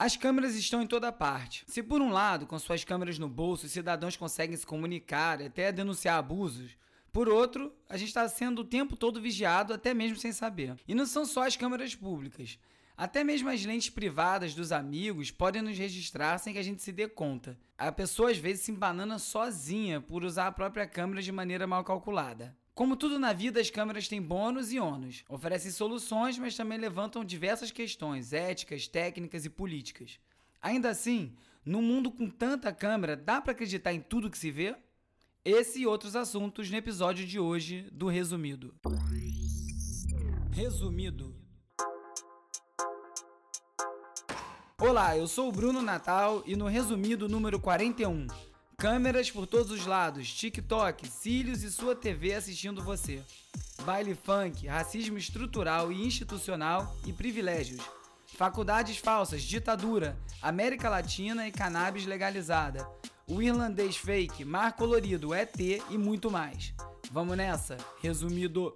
As câmeras estão em toda parte. Se por um lado, com suas câmeras no bolso, os cidadãos conseguem se comunicar, até denunciar abusos, por outro, a gente está sendo o tempo todo vigiado, até mesmo sem saber. E não são só as câmeras públicas. Até mesmo as lentes privadas dos amigos podem nos registrar sem que a gente se dê conta. A pessoa às vezes se embanana sozinha por usar a própria câmera de maneira mal calculada. Como tudo na vida, as câmeras têm bônus e ônus. Oferecem soluções, mas também levantam diversas questões éticas, técnicas e políticas. Ainda assim, num mundo com tanta câmera, dá para acreditar em tudo que se vê? Esse e outros assuntos no episódio de hoje do Resumido. Resumido. Olá, eu sou o Bruno Natal e no Resumido número 41. Câmeras por todos os lados, TikTok, cílios e sua TV assistindo você. Baile funk, racismo estrutural e institucional e privilégios. Faculdades falsas, ditadura, América Latina e cannabis legalizada o irlandês fake, mar colorido, ET e muito mais. Vamos nessa? Resumido.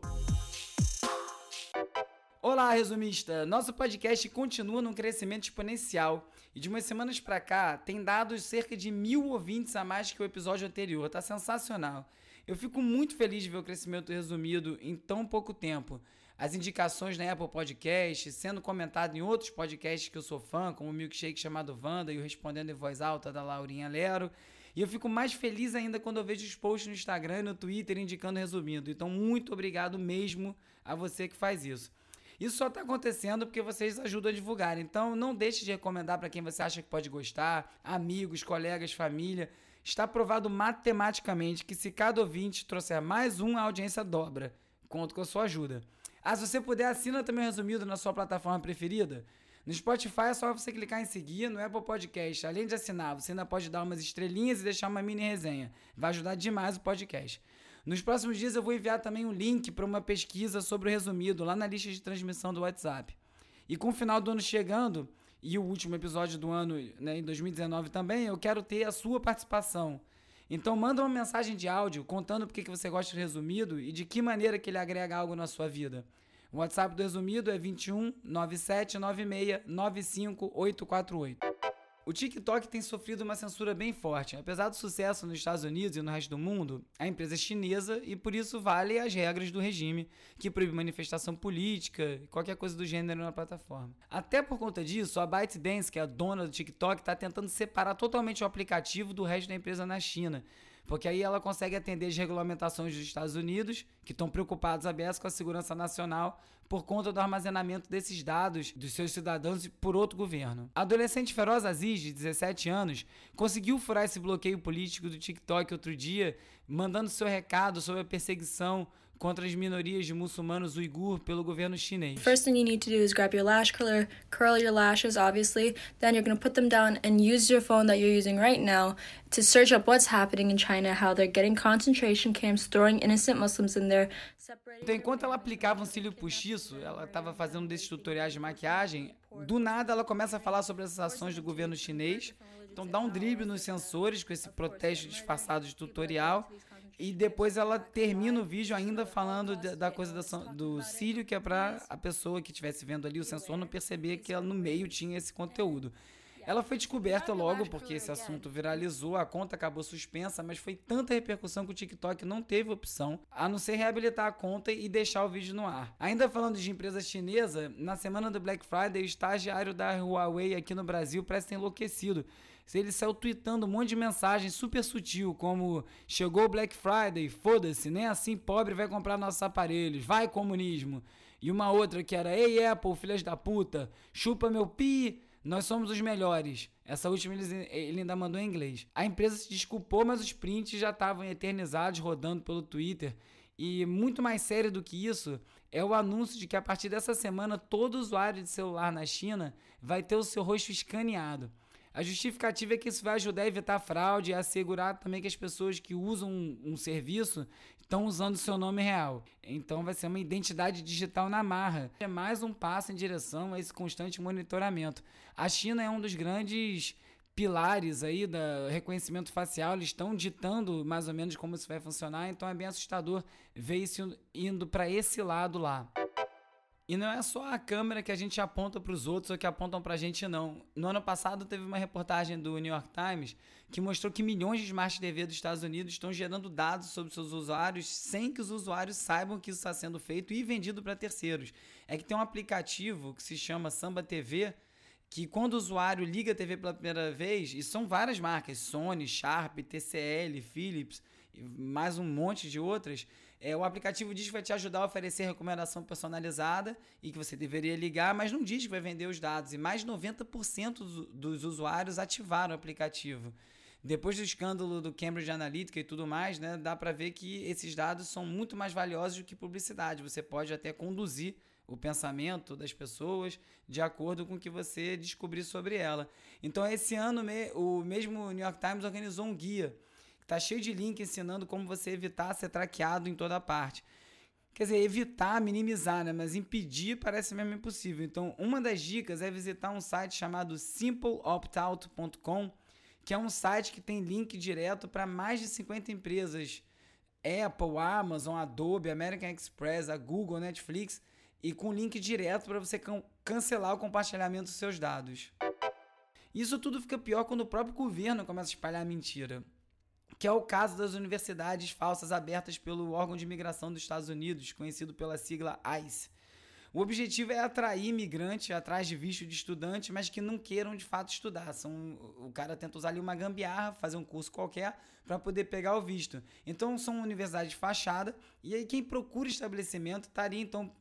Olá, resumista! Nosso podcast continua num crescimento exponencial e de umas semanas para cá tem dado cerca de mil ouvintes a mais que o episódio anterior. Tá sensacional. Eu fico muito feliz de ver o crescimento resumido em tão pouco tempo as indicações na Apple Podcast, sendo comentado em outros podcasts que eu sou fã, como o Milkshake chamado Wanda e o Respondendo em Voz Alta da Laurinha Lero. E eu fico mais feliz ainda quando eu vejo os posts no Instagram e no Twitter indicando resumindo. Então, muito obrigado mesmo a você que faz isso. Isso só está acontecendo porque vocês ajudam a divulgar. Então, não deixe de recomendar para quem você acha que pode gostar, amigos, colegas, família. Está provado matematicamente que se cada ouvinte trouxer mais um, a audiência dobra. Conto com a sua ajuda. Ah, se você puder, assina também o resumido na sua plataforma preferida. No Spotify é só você clicar em seguir, no Apple Podcast, além de assinar, você ainda pode dar umas estrelinhas e deixar uma mini resenha. Vai ajudar demais o podcast. Nos próximos dias eu vou enviar também um link para uma pesquisa sobre o resumido lá na lista de transmissão do WhatsApp. E com o final do ano chegando, e o último episódio do ano, né, em 2019 também, eu quero ter a sua participação. Então manda uma mensagem de áudio contando por que você gosta do resumido e de que maneira que ele agrega algo na sua vida. O WhatsApp do resumido é 21 97 96 95 848. O TikTok tem sofrido uma censura bem forte. Apesar do sucesso nos Estados Unidos e no resto do mundo, a empresa é chinesa e por isso vale as regras do regime, que proíbe manifestação política e qualquer coisa do gênero na plataforma. Até por conta disso, a ByteDance, que é a dona do TikTok, está tentando separar totalmente o aplicativo do resto da empresa na China porque aí ela consegue atender as regulamentações dos Estados Unidos, que estão preocupados a com a segurança nacional por conta do armazenamento desses dados dos seus cidadãos por outro governo. A adolescente Feroz Aziz, de 17 anos, conseguiu furar esse bloqueio político do TikTok outro dia, mandando seu recado sobre a perseguição contra as minorias de muçulmanos uigur pelo governo chinês. First thing you need to do is grab your lash curler, curl your lashes obviously, then you're going to put them down and use your phone that you're using right now to search up what's happening in China, how they're getting concentration camps, throwing innocent Muslims in there. Então, enquanto ela aplicava um cílio postiço, ela estava fazendo desses tutoriais de maquiagem, do nada ela começa a falar sobre as ações do governo chinês. Então dá um drible nos sensores com esse protesto disfarçado de tutorial e depois ela termina o vídeo ainda falando da coisa do cílio, que é para a pessoa que estivesse vendo ali o sensor não perceber que ela no meio tinha esse conteúdo. Ela foi descoberta logo porque esse assunto viralizou, a conta acabou suspensa, mas foi tanta repercussão que o TikTok não teve opção a não ser reabilitar a conta e deixar o vídeo no ar. Ainda falando de empresa chinesa, na semana do Black Friday, o estagiário da Huawei aqui no Brasil parece ter enlouquecido. Ele saiu tweetando um monte de mensagem super sutil, como chegou o Black Friday, foda-se, nem assim pobre vai comprar nossos aparelhos, vai comunismo. E uma outra que era, ei Apple, filhas da puta, chupa meu pi, nós somos os melhores. Essa última ele, ele ainda mandou em inglês. A empresa se desculpou, mas os prints já estavam eternizados rodando pelo Twitter. E muito mais sério do que isso é o anúncio de que a partir dessa semana todo usuário de celular na China vai ter o seu rosto escaneado. A justificativa é que isso vai ajudar a evitar fraude e assegurar também que as pessoas que usam um, um serviço estão usando o seu nome real. Então vai ser uma identidade digital na marra. É mais um passo em direção a esse constante monitoramento. A China é um dos grandes pilares aí do reconhecimento facial, eles estão ditando mais ou menos como isso vai funcionar, então é bem assustador ver isso indo para esse lado lá. E não é só a câmera que a gente aponta para os outros ou que apontam para a gente, não. No ano passado teve uma reportagem do New York Times que mostrou que milhões de Smart TV dos Estados Unidos estão gerando dados sobre seus usuários sem que os usuários saibam que isso está sendo feito e vendido para terceiros. É que tem um aplicativo que se chama Samba TV que quando o usuário liga a TV pela primeira vez, e são várias marcas, Sony, Sharp, TCL, Philips, mais um monte de outras, é, o aplicativo diz que vai te ajudar a oferecer recomendação personalizada e que você deveria ligar, mas não diz que vai vender os dados. E mais de 90% dos usuários ativaram o aplicativo. Depois do escândalo do Cambridge Analytica e tudo mais, né, dá para ver que esses dados são muito mais valiosos do que publicidade. Você pode até conduzir o pensamento das pessoas de acordo com o que você descobrir sobre ela. Então, esse ano, o mesmo New York Times organizou um guia Tá cheio de link ensinando como você evitar ser traqueado em toda parte. Quer dizer, evitar, minimizar, né? Mas impedir parece mesmo impossível. Então, uma das dicas é visitar um site chamado simpleoptout.com, que é um site que tem link direto para mais de 50 empresas. Apple, Amazon, Adobe, American Express, a Google, Netflix, e com link direto para você can cancelar o compartilhamento dos seus dados. Isso tudo fica pior quando o próprio governo começa a espalhar mentira que é o caso das universidades falsas abertas pelo órgão de imigração dos Estados Unidos, conhecido pela sigla ICE. O objetivo é atrair imigrantes atrás de visto de estudante, mas que não queiram de fato estudar. São, o cara tenta usar ali uma gambiarra, fazer um curso qualquer para poder pegar o visto. Então são universidades de fachada e aí quem procura estabelecimento estaria então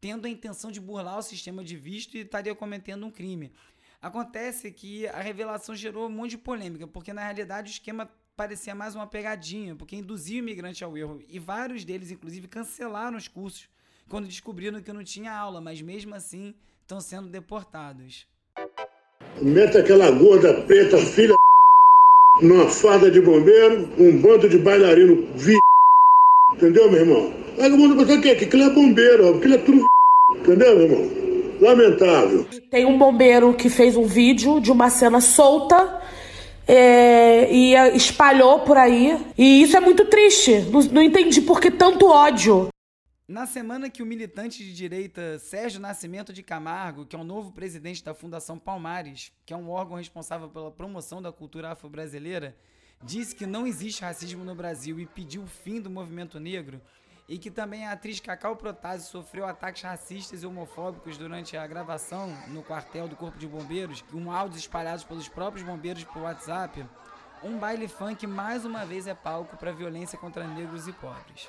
tendo a intenção de burlar o sistema de visto e estaria cometendo um crime. Acontece que a revelação gerou um monte de polêmica, porque na realidade o esquema parecia mais uma pegadinha, porque induzia o imigrante ao erro. E vários deles, inclusive, cancelaram os cursos quando descobriram que não tinha aula, mas mesmo assim estão sendo deportados. Mete aquela gorda preta, filha numa farda de bombeiro, um bando de bailarino vi. Entendeu, meu irmão? Aí o mundo pensa que aquilo é bombeiro, aquilo é tudo. Entendeu, meu irmão? Lamentável. Tem um bombeiro que fez um vídeo de uma cena solta é, e espalhou por aí. E isso é muito triste. Não, não entendi por que tanto ódio. Na semana que o militante de direita Sérgio Nascimento de Camargo, que é o novo presidente da Fundação Palmares, que é um órgão responsável pela promoção da cultura afro-brasileira, disse que não existe racismo no Brasil e pediu o fim do movimento negro, e que também a atriz Cacau Protásio sofreu ataques racistas e homofóbicos durante a gravação no quartel do Corpo de Bombeiros, um áudio espalhados pelos próprios bombeiros por WhatsApp, um baile funk mais uma vez é palco para violência contra negros e pobres.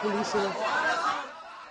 Polícia.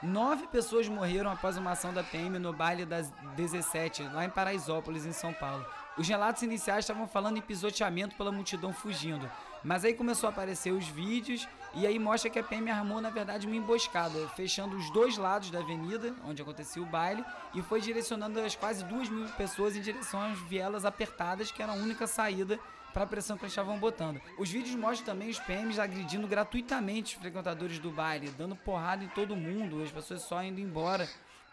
Nove pessoas morreram após uma ação da PM no baile das 17, lá em Paraisópolis, em São Paulo. Os relatos iniciais estavam falando em pisoteamento pela multidão fugindo, mas aí começou a aparecer os vídeos e aí mostra que a PM armou, na verdade, uma emboscada, fechando os dois lados da avenida, onde acontecia o baile, e foi direcionando as quase duas mil pessoas em direção às vielas apertadas, que era a única saída para a pressão que eles estavam botando. Os vídeos mostram também os PMs agredindo gratuitamente os frequentadores do baile, dando porrada em todo mundo, as pessoas só indo embora.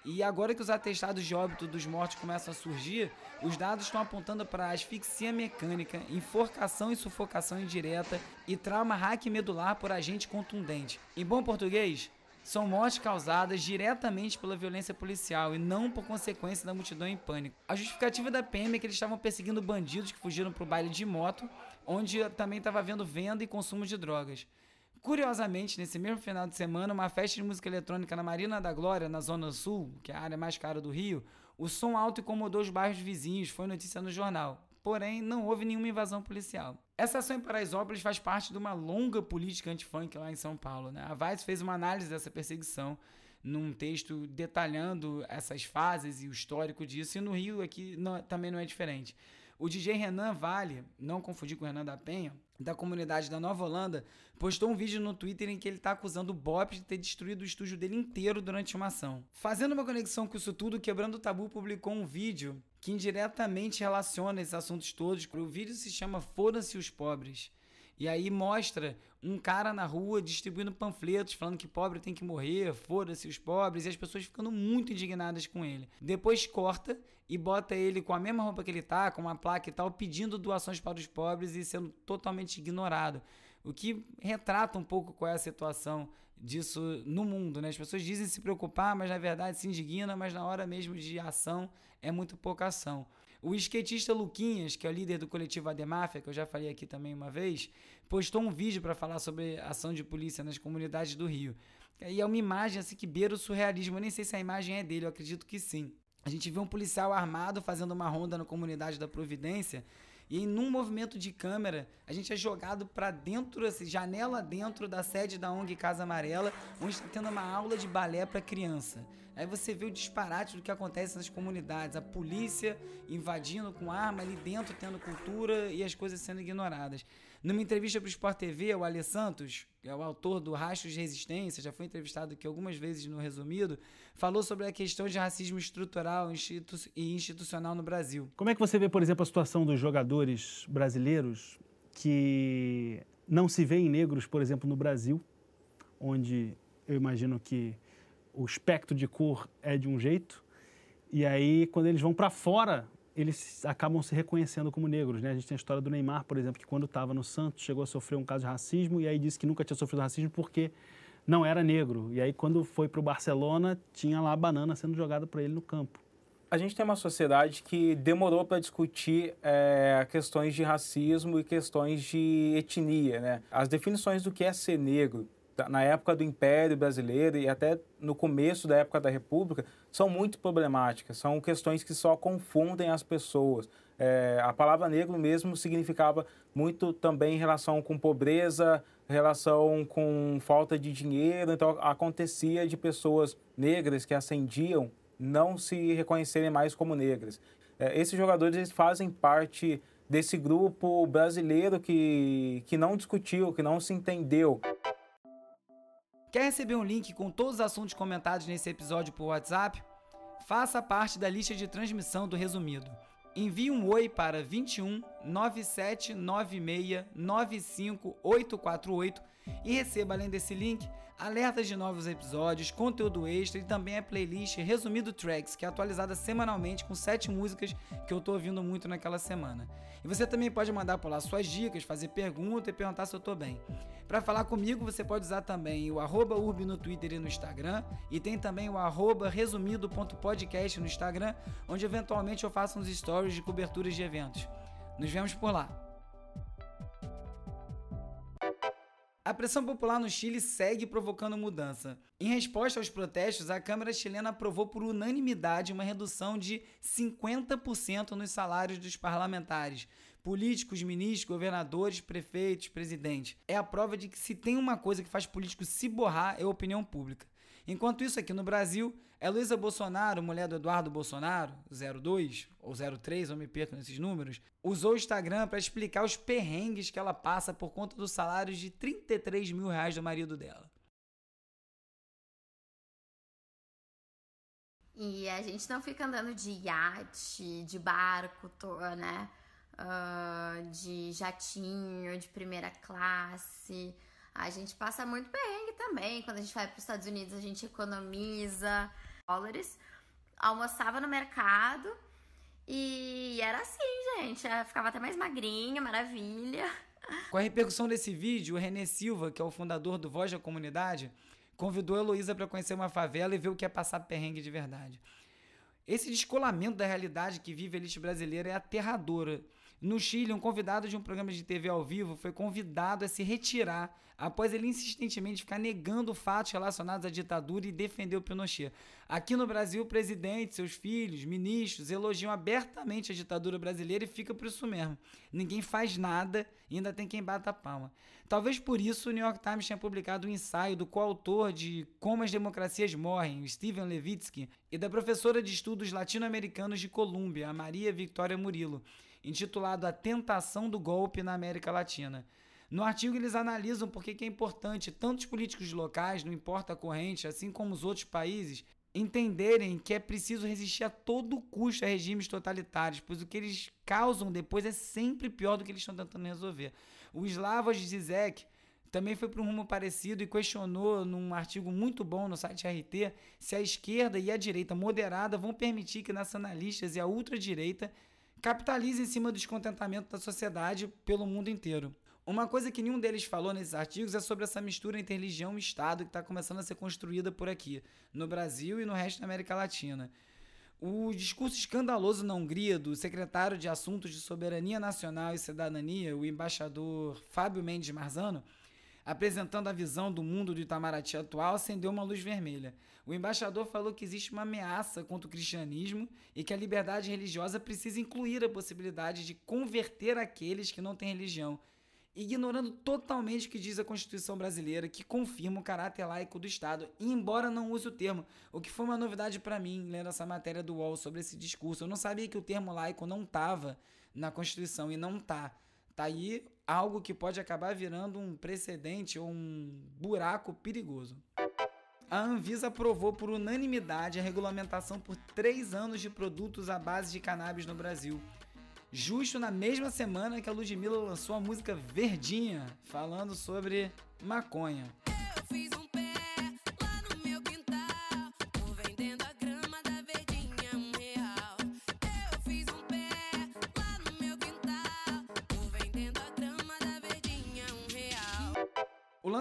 E agora que os atestados de óbito dos mortos começam a surgir, os dados estão apontando para asfixia mecânica, enforcação e sufocação indireta e trauma hack medular por agente contundente. Em bom português, são mortes causadas diretamente pela violência policial e não por consequência da multidão em pânico. A justificativa da PM é que eles estavam perseguindo bandidos que fugiram para o baile de moto, onde também estava havendo venda e consumo de drogas. Curiosamente, nesse mesmo final de semana, uma festa de música eletrônica na Marina da Glória, na Zona Sul, que é a área mais cara do Rio, o som alto incomodou os bairros vizinhos, foi notícia no jornal porém não houve nenhuma invasão policial. Essa ação em Paraisópolis faz parte de uma longa política anti-funk lá em São Paulo. Né? A Vice fez uma análise dessa perseguição num texto detalhando essas fases e o histórico disso, e no Rio aqui não, também não é diferente. O DJ Renan Vale, não confundir com o Renan da Penha, da comunidade da Nova Holanda, postou um vídeo no Twitter em que ele está acusando o Bop de ter destruído o estúdio dele inteiro durante uma ação. Fazendo uma conexão com isso tudo, Quebrando o Tabu publicou um vídeo que indiretamente relaciona esses assuntos todos. O vídeo se chama Foda-se os Pobres. E aí mostra um cara na rua distribuindo panfletos falando que pobre tem que morrer, foda-se os pobres, e as pessoas ficando muito indignadas com ele. Depois corta e bota ele com a mesma roupa que ele tá, com uma placa e tal, pedindo doações para os pobres e sendo totalmente ignorado. O que retrata um pouco qual é a situação disso no mundo, né? As pessoas dizem se preocupar, mas na verdade se indignam, mas na hora mesmo de ação é muito pouca ação. O skatista Luquinhas, que é o líder do coletivo Ademáfia, que eu já falei aqui também uma vez, postou um vídeo para falar sobre ação de polícia nas comunidades do Rio. E é uma imagem assim que beira o surrealismo. Eu nem sei se a imagem é dele, eu acredito que sim. A gente vê um policial armado fazendo uma ronda na comunidade da Providência e em um movimento de câmera, a gente é jogado para dentro, assim, janela dentro da sede da ONG Casa Amarela, onde está tendo uma aula de balé para criança. Aí você vê o disparate do que acontece nas comunidades, a polícia invadindo com arma ali dentro, tendo cultura e as coisas sendo ignoradas. Numa entrevista para o Sport TV, o Ale Santos, que é o autor do Rastros de Resistência, já foi entrevistado aqui algumas vezes no Resumido, falou sobre a questão de racismo estrutural institu e institucional no Brasil. Como é que você vê, por exemplo, a situação dos jogadores brasileiros que não se veem negros, por exemplo, no Brasil, onde eu imagino que o espectro de cor é de um jeito, e aí quando eles vão para fora eles acabam se reconhecendo como negros. Né? A gente tem a história do Neymar, por exemplo, que quando estava no Santos chegou a sofrer um caso de racismo e aí disse que nunca tinha sofrido racismo porque não era negro. E aí quando foi para o Barcelona, tinha lá a banana sendo jogada para ele no campo. A gente tem uma sociedade que demorou para discutir é, questões de racismo e questões de etnia. Né? As definições do que é ser negro na época do Império Brasileiro e até no começo da época da República, são muito problemáticas. São questões que só confundem as pessoas. É, a palavra negro mesmo significava muito também em relação com pobreza, relação com falta de dinheiro. Então, acontecia de pessoas negras que ascendiam não se reconhecerem mais como negras. É, esses jogadores eles fazem parte desse grupo brasileiro que, que não discutiu, que não se entendeu. Quer receber um link com todos os assuntos comentados nesse episódio por WhatsApp? Faça parte da lista de transmissão do resumido. Envie um oi para 21 9796 95848 e receba, além desse link, alertas de novos episódios, conteúdo extra e também a playlist Resumido Tracks, que é atualizada semanalmente com sete músicas que eu tô ouvindo muito naquela semana. E você também pode mandar por lá suas dicas, fazer pergunta e perguntar se eu tô bem. Para falar comigo, você pode usar também o arroba urb no Twitter e no Instagram, e tem também o arroba resumido.podcast no Instagram, onde eventualmente eu faço uns stories de coberturas de eventos. Nos vemos por lá. A pressão popular no Chile segue provocando mudança. Em resposta aos protestos, a Câmara chilena aprovou por unanimidade uma redução de 50% nos salários dos parlamentares, políticos, ministros, governadores, prefeitos, presidentes. É a prova de que se tem uma coisa que faz político se borrar é a opinião pública. Enquanto isso, aqui no Brasil, é Luísa Bolsonaro, mulher do Eduardo Bolsonaro, 02 ou 03, eu me perco nesses números, usou o Instagram para explicar os perrengues que ela passa por conta dos salários de 33 mil reais do marido dela. E a gente não fica andando de iate, de barco, né? Uh, de jatinho, de primeira classe. A gente passa muito perrengue também. Quando a gente vai para os Estados Unidos, a gente economiza dólares. Almoçava no mercado e era assim, gente. Eu ficava até mais magrinha, maravilha. Com a repercussão desse vídeo, o René Silva, que é o fundador do Voz da Comunidade, convidou a Heloísa para conhecer uma favela e ver o que é passar perrengue de verdade. Esse descolamento da realidade que vive a elite brasileira é aterradora. No Chile, um convidado de um programa de TV ao vivo foi convidado a se retirar após ele insistentemente ficar negando fatos relacionados à ditadura e defender o Pinochet. Aqui no Brasil, o presidente, seus filhos, ministros elogiam abertamente a ditadura brasileira e fica por isso mesmo. Ninguém faz nada e ainda tem quem bata a palma. Talvez por isso o New York Times tenha publicado um ensaio do coautor de Como as Democracias Morrem, Steven Levitsky, e da professora de estudos latino-americanos de Colômbia, a Maria Victoria Murilo intitulado A Tentação do Golpe na América Latina. No artigo, eles analisam por que é importante tanto os políticos locais, não importa a corrente, assim como os outros países, entenderem que é preciso resistir a todo custo a regimes totalitários, pois o que eles causam depois é sempre pior do que eles estão tentando resolver. O Slavoj Zizek também foi para um rumo parecido e questionou num artigo muito bom no site RT se a esquerda e a direita moderada vão permitir que nacionalistas e a ultradireita capitalizem em cima do descontentamento da sociedade pelo mundo inteiro. Uma coisa que nenhum deles falou nesses artigos é sobre essa mistura entre religião e Estado que está começando a ser construída por aqui, no Brasil e no resto da América Latina. O discurso escandaloso na Hungria do secretário de Assuntos de Soberania Nacional e Cidadania, o embaixador Fábio Mendes Marzano, apresentando a visão do mundo do Itamaraty atual, acendeu uma luz vermelha. O embaixador falou que existe uma ameaça contra o cristianismo e que a liberdade religiosa precisa incluir a possibilidade de converter aqueles que não têm religião ignorando totalmente o que diz a Constituição brasileira, que confirma o caráter laico do Estado, embora não use o termo, o que foi uma novidade para mim lendo essa matéria do UOL sobre esse discurso. Eu não sabia que o termo laico não estava na Constituição e não tá. Tá aí algo que pode acabar virando um precedente ou um buraco perigoso. A Anvisa aprovou por unanimidade a regulamentação por três anos de produtos à base de cannabis no Brasil justo na mesma semana que a Ludmilla lançou a música Verdinha, falando sobre maconha. Eu fiz um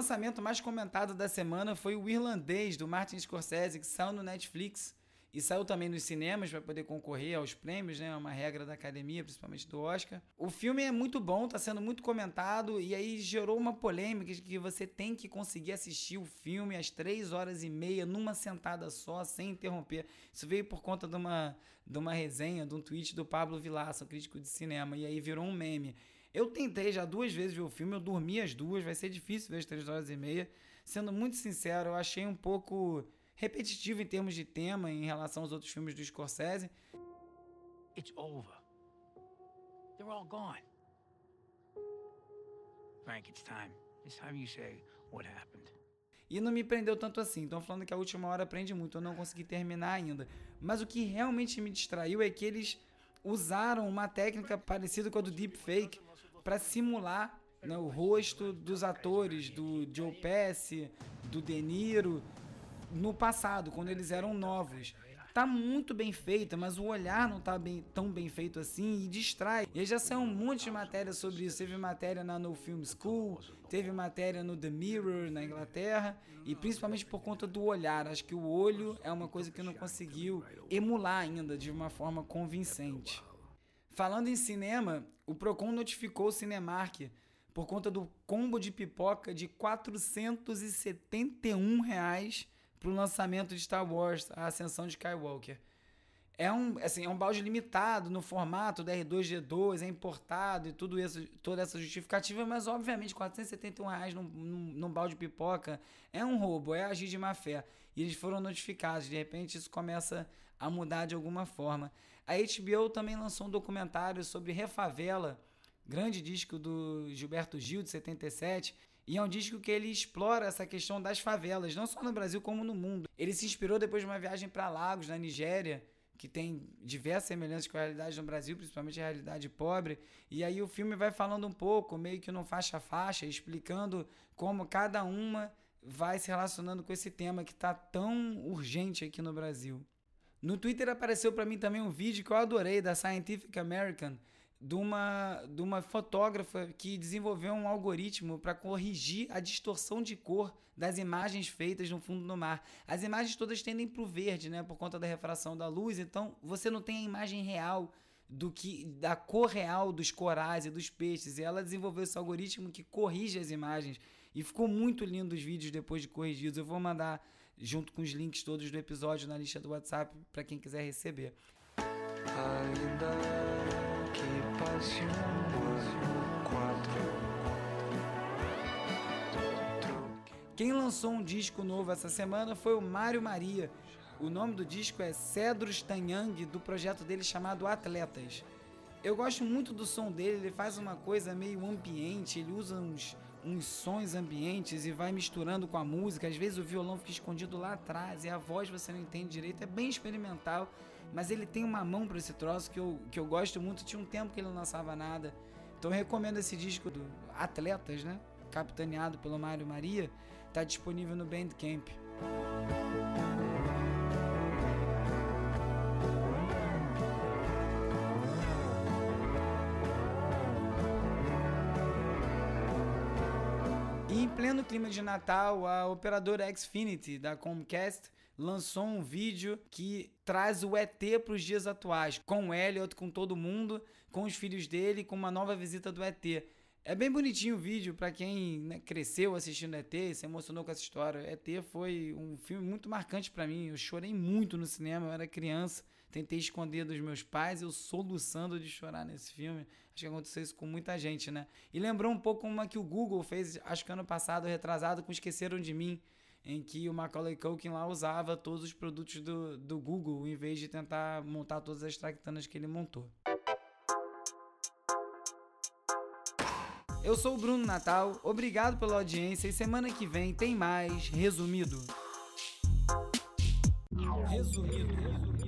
lançamento mais comentado da semana foi o Irlandês do Martin Scorsese, que saiu no Netflix e saiu também nos cinemas para poder concorrer aos prêmios, né? É uma regra da academia, principalmente do Oscar. O filme é muito bom, está sendo muito comentado e aí gerou uma polêmica de que você tem que conseguir assistir o filme às três horas e meia numa sentada só, sem interromper. Isso veio por conta de uma, de uma resenha, de um tweet do Pablo Vilaça, crítico de cinema, e aí virou um meme. Eu tentei já duas vezes ver o filme, eu dormi as duas, vai ser difícil ver as três horas e meia. Sendo muito sincero, eu achei um pouco repetitivo em termos de tema em relação aos outros filmes do Scorsese. It's over. They're all gone. Frank, it's time. It's time you say what happened. E não me prendeu tanto assim. Estão falando que a última hora prende muito. Eu não consegui terminar ainda. Mas o que realmente me distraiu é que eles usaram uma técnica parecida com a do deepfake para simular né, o rosto dos atores, do Joe Pesci, do De Niro, no passado, quando eles eram novos. Tá muito bem feita, mas o olhar não tá bem, tão bem feito assim e distrai. E já saiu um monte de matéria sobre isso. Teve matéria na No Film School, teve matéria no The Mirror na Inglaterra, e principalmente por conta do olhar. Acho que o olho é uma coisa que não conseguiu emular ainda de uma forma convincente. Falando em cinema, o Procon notificou o Cinemark por conta do combo de pipoca de 471 reais para o lançamento de Star Wars, a Ascensão de Skywalker. É um, assim, é um balde limitado no formato da R2G2, é importado e tudo isso, toda essa justificativa, mas obviamente 471 reais num, num, num balde de pipoca é um roubo, é agir de má fé. E eles foram notificados, de repente isso começa a mudar de alguma forma. A HBO também lançou um documentário sobre Refavela, grande disco do Gilberto Gil, de 77, e é um disco que ele explora essa questão das favelas, não só no Brasil como no mundo. Ele se inspirou depois de uma viagem para Lagos, na Nigéria, que tem diversas semelhanças com a realidade no Brasil, principalmente a realidade pobre. E aí o filme vai falando um pouco, meio que no faixa a faixa, explicando como cada uma vai se relacionando com esse tema que está tão urgente aqui no Brasil. No Twitter apareceu para mim também um vídeo que eu adorei da Scientific American, de uma, de uma fotógrafa que desenvolveu um algoritmo para corrigir a distorção de cor das imagens feitas no fundo do mar. As imagens todas tendem para o verde, né, por conta da refração da luz, então você não tem a imagem real do que da cor real dos corais e dos peixes. E ela desenvolveu esse algoritmo que corrige as imagens e ficou muito lindo os vídeos depois de corrigidos. Eu vou mandar junto com os links todos do episódio na lista do WhatsApp para quem quiser receber. Ainda quem lançou um disco novo essa semana foi o Mário Maria. O nome do disco é Cedros Tanyang, do projeto dele chamado Atletas. Eu gosto muito do som dele, ele faz uma coisa meio ambiente, ele usa uns uns sons ambientes e vai misturando com a música. Às vezes o violão fica escondido lá atrás e a voz você não entende direito. É bem experimental, mas ele tem uma mão para esse troço que eu, que eu gosto muito. Tinha um tempo que ele não lançava nada. Então eu recomendo esse disco do Atletas, né? Capitaneado pelo Mário Maria. Tá disponível no Bandcamp. em pleno clima de Natal, a operadora Xfinity da Comcast lançou um vídeo que traz o ET para os dias atuais, com o Elliot, com todo mundo, com os filhos dele, com uma nova visita do ET. É bem bonitinho o vídeo para quem né, cresceu assistindo ET, se emocionou com essa história. ET foi um filme muito marcante para mim. Eu chorei muito no cinema, eu era criança, tentei esconder dos meus pais, eu soluçando de chorar nesse filme. Acho que aconteceu isso com muita gente, né? E lembrou um pouco uma que o Google fez, acho que ano passado, retrasado, com Esqueceram de Mim, em que o Macaulay Culkin lá usava todos os produtos do, do Google, em vez de tentar montar todas as tractanas que ele montou. Eu sou o Bruno Natal, obrigado pela audiência e semana que vem tem mais Resumido. Resumido.